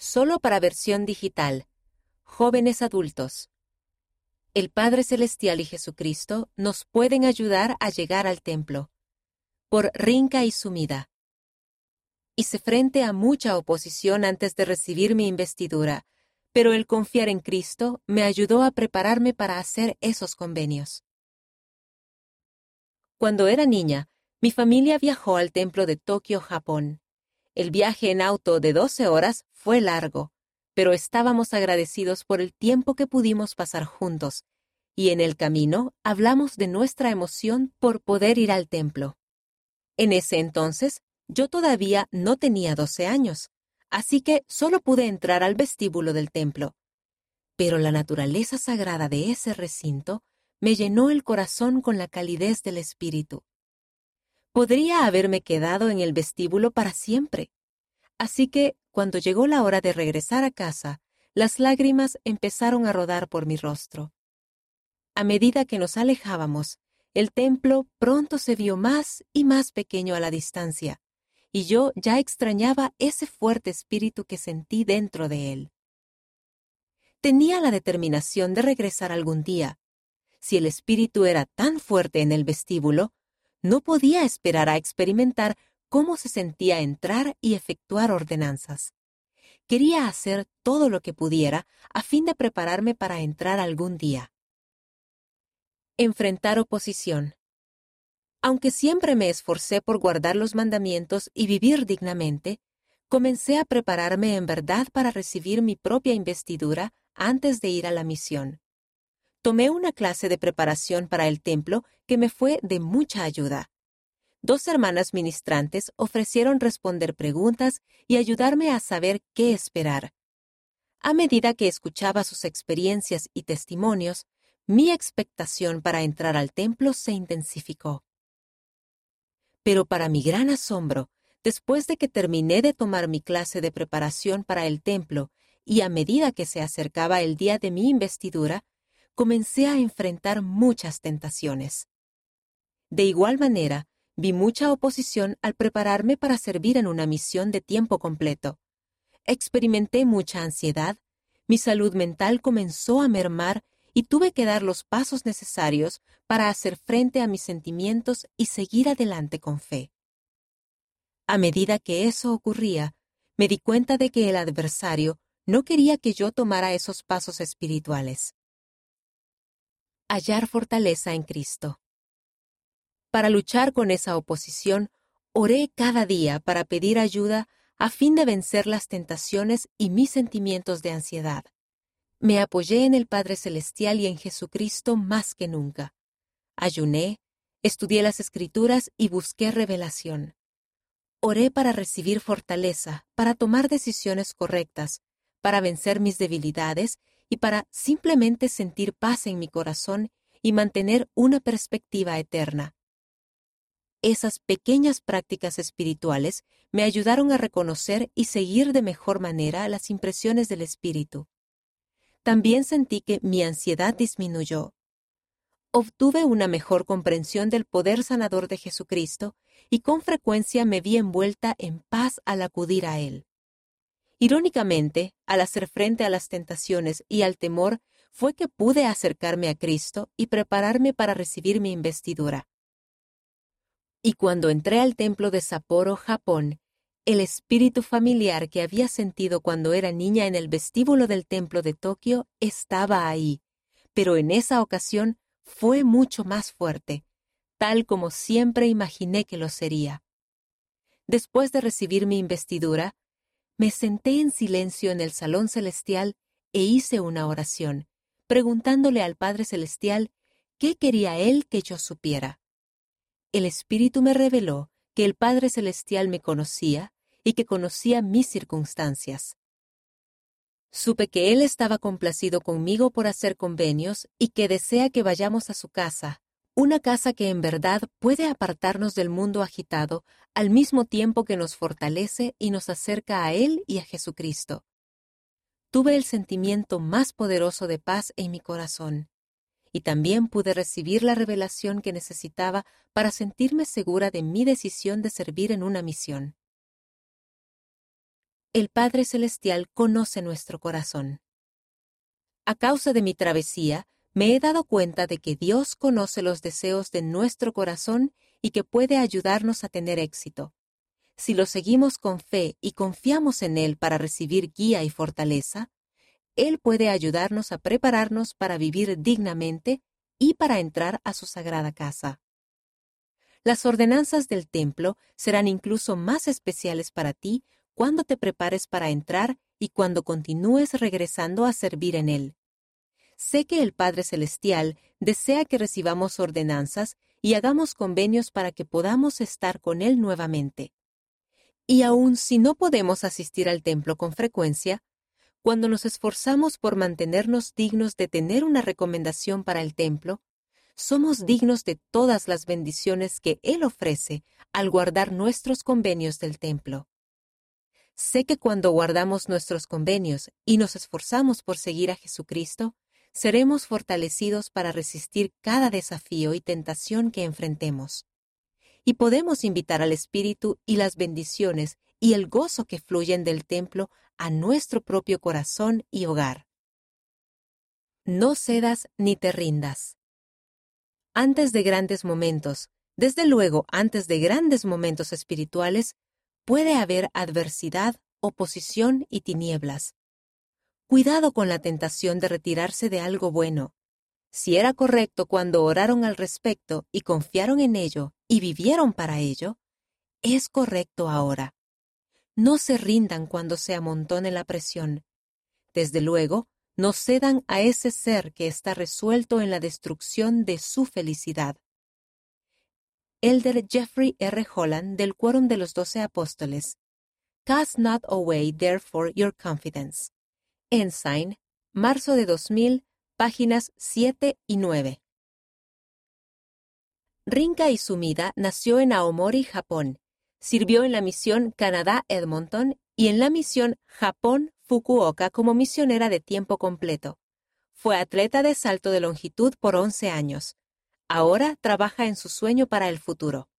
solo para versión digital. Jóvenes adultos. El Padre Celestial y Jesucristo nos pueden ayudar a llegar al templo. Por Rinca y Sumida. Hice frente a mucha oposición antes de recibir mi investidura, pero el confiar en Cristo me ayudó a prepararme para hacer esos convenios. Cuando era niña, mi familia viajó al templo de Tokio, Japón. El viaje en auto de 12 horas fue largo, pero estábamos agradecidos por el tiempo que pudimos pasar juntos, y en el camino hablamos de nuestra emoción por poder ir al templo. En ese entonces, yo todavía no tenía 12 años, así que solo pude entrar al vestíbulo del templo. Pero la naturaleza sagrada de ese recinto me llenó el corazón con la calidez del espíritu. Podría haberme quedado en el vestíbulo para siempre. Así que, cuando llegó la hora de regresar a casa, las lágrimas empezaron a rodar por mi rostro. A medida que nos alejábamos, el templo pronto se vio más y más pequeño a la distancia, y yo ya extrañaba ese fuerte espíritu que sentí dentro de él. Tenía la determinación de regresar algún día. Si el espíritu era tan fuerte en el vestíbulo, no podía esperar a experimentar cómo se sentía entrar y efectuar ordenanzas. Quería hacer todo lo que pudiera a fin de prepararme para entrar algún día. Enfrentar oposición. Aunque siempre me esforcé por guardar los mandamientos y vivir dignamente, comencé a prepararme en verdad para recibir mi propia investidura antes de ir a la misión tomé una clase de preparación para el templo que me fue de mucha ayuda. Dos hermanas ministrantes ofrecieron responder preguntas y ayudarme a saber qué esperar. A medida que escuchaba sus experiencias y testimonios, mi expectación para entrar al templo se intensificó. Pero para mi gran asombro, después de que terminé de tomar mi clase de preparación para el templo y a medida que se acercaba el día de mi investidura, comencé a enfrentar muchas tentaciones. De igual manera, vi mucha oposición al prepararme para servir en una misión de tiempo completo. Experimenté mucha ansiedad, mi salud mental comenzó a mermar y tuve que dar los pasos necesarios para hacer frente a mis sentimientos y seguir adelante con fe. A medida que eso ocurría, me di cuenta de que el adversario no quería que yo tomara esos pasos espirituales hallar fortaleza en Cristo. Para luchar con esa oposición, oré cada día para pedir ayuda a fin de vencer las tentaciones y mis sentimientos de ansiedad. Me apoyé en el Padre Celestial y en Jesucristo más que nunca. Ayuné, estudié las Escrituras y busqué revelación. Oré para recibir fortaleza, para tomar decisiones correctas, para vencer mis debilidades y para simplemente sentir paz en mi corazón y mantener una perspectiva eterna. Esas pequeñas prácticas espirituales me ayudaron a reconocer y seguir de mejor manera las impresiones del Espíritu. También sentí que mi ansiedad disminuyó. Obtuve una mejor comprensión del poder sanador de Jesucristo y con frecuencia me vi envuelta en paz al acudir a Él. Irónicamente, al hacer frente a las tentaciones y al temor, fue que pude acercarme a Cristo y prepararme para recibir mi investidura. Y cuando entré al templo de Sapporo, Japón, el espíritu familiar que había sentido cuando era niña en el vestíbulo del templo de Tokio estaba ahí, pero en esa ocasión fue mucho más fuerte, tal como siempre imaginé que lo sería. Después de recibir mi investidura, me senté en silencio en el salón celestial e hice una oración, preguntándole al Padre Celestial qué quería Él que yo supiera. El Espíritu me reveló que el Padre Celestial me conocía y que conocía mis circunstancias. Supe que Él estaba complacido conmigo por hacer convenios y que desea que vayamos a su casa una casa que en verdad puede apartarnos del mundo agitado al mismo tiempo que nos fortalece y nos acerca a Él y a Jesucristo. Tuve el sentimiento más poderoso de paz en mi corazón, y también pude recibir la revelación que necesitaba para sentirme segura de mi decisión de servir en una misión. el Padre Celestial conoce nuestro corazón. A causa de mi travesía, me he dado cuenta de que Dios conoce los deseos de nuestro corazón y que puede ayudarnos a tener éxito. Si lo seguimos con fe y confiamos en Él para recibir guía y fortaleza, Él puede ayudarnos a prepararnos para vivir dignamente y para entrar a su sagrada casa. Las ordenanzas del templo serán incluso más especiales para ti cuando te prepares para entrar y cuando continúes regresando a servir en Él. Sé que el Padre Celestial desea que recibamos ordenanzas y hagamos convenios para que podamos estar con Él nuevamente. Y aun si no podemos asistir al templo con frecuencia, cuando nos esforzamos por mantenernos dignos de tener una recomendación para el templo, somos dignos de todas las bendiciones que Él ofrece al guardar nuestros convenios del templo. Sé que cuando guardamos nuestros convenios y nos esforzamos por seguir a Jesucristo, seremos fortalecidos para resistir cada desafío y tentación que enfrentemos. Y podemos invitar al Espíritu y las bendiciones y el gozo que fluyen del templo a nuestro propio corazón y hogar. No cedas ni te rindas. Antes de grandes momentos, desde luego antes de grandes momentos espirituales, puede haber adversidad, oposición y tinieblas. Cuidado con la tentación de retirarse de algo bueno. Si era correcto cuando oraron al respecto y confiaron en ello y vivieron para ello, es correcto ahora. No se rindan cuando se amontone la presión. Desde luego, no cedan a ese ser que está resuelto en la destrucción de su felicidad. Elder Jeffrey R. Holland del Quórum de los Doce Apóstoles. Cast not away therefore your confidence. Ensign, marzo de 2000, páginas 7 y 9. Rinka Izumida nació en Aomori, Japón. Sirvió en la misión Canadá-Edmonton y en la misión Japón-Fukuoka como misionera de tiempo completo. Fue atleta de salto de longitud por 11 años. Ahora trabaja en su sueño para el futuro.